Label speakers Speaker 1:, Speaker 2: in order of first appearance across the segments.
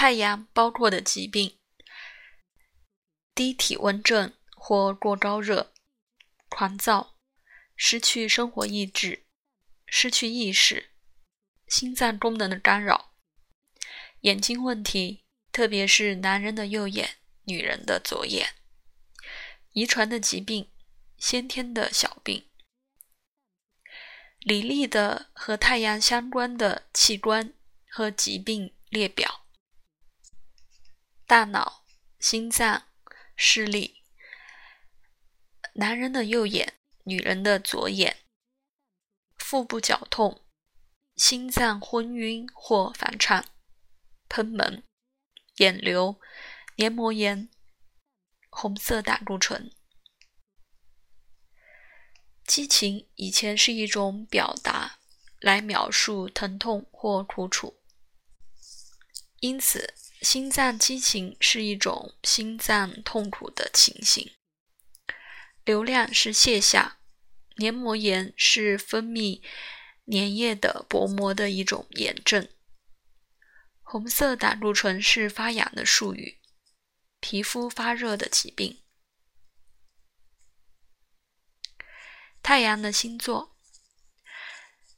Speaker 1: 太阳包括的疾病，低体温症或过高热、狂躁、失去生活意志、失去意识、心脏功能的干扰、眼睛问题，特别是男人的右眼、女人的左眼、遗传的疾病、先天的小病。李丽的和太阳相关的器官和疾病列表：大脑、心脏、视力、男人的右眼、女人的左眼、腹部绞痛、心脏昏晕或反颤、喷门、眼瘤、黏膜炎、红色胆固醇。激情以前是一种表达，来描述疼痛或苦楚，因此心脏激情是一种心脏痛苦的情形。流量是泻下，黏膜炎是分泌粘液的薄膜的一种炎症。红色胆固醇是发痒的术语，皮肤发热的疾病。太阳的星座，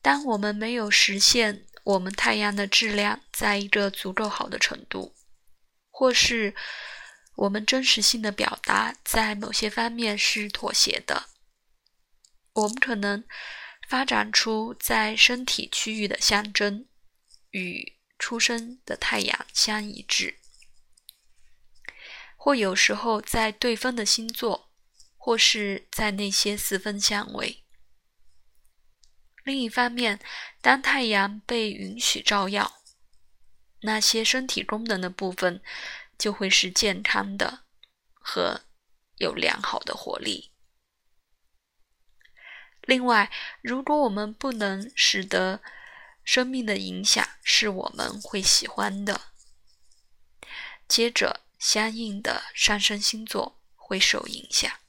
Speaker 1: 当我们没有实现我们太阳的质量在一个足够好的程度，或是我们真实性的表达在某些方面是妥协的，我们可能发展出在身体区域的象征与出生的太阳相一致，或有时候在对分的星座。或是在那些四分相位。另一方面，当太阳被允许照耀，那些身体功能的部分就会是健康的和有良好的活力。另外，如果我们不能使得生命的影响是我们会喜欢的，接着相应的上升星座会受影响。